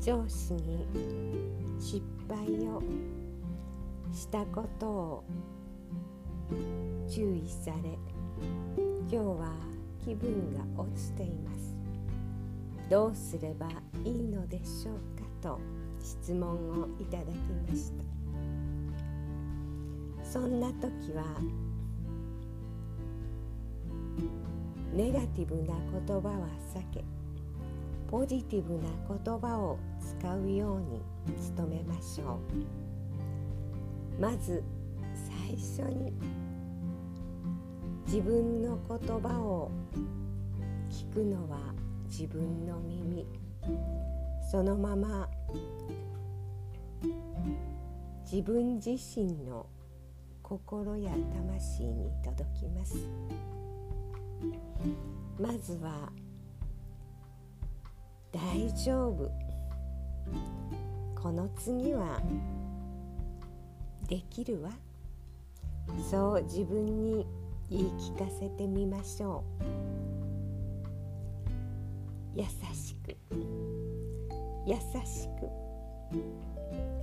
上司に失敗をしたことを注意され今日は気分が落ちています。どうすればいいのでしょうかと質問をいただきました。そんな時はネガティブな言葉は避けポジティブな言葉を使うように努めましょう。まず最初に自分の言葉を聞くのは自分の耳。そのまま自分自身の心や魂に届きます。まずは大丈夫。この次はできるわ。そう自分に言い聞かせてみましょう。優しく。優しく。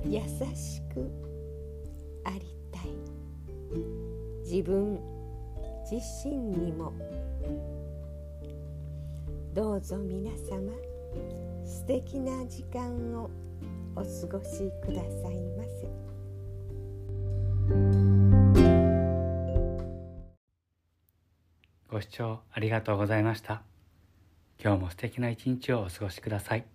優しく。ありたい。自分自身にも。どうぞ皆様。素敵な時間をお過ごしくださいませ。ご視聴ありがとうございました。今日も素敵な一日をお過ごしください。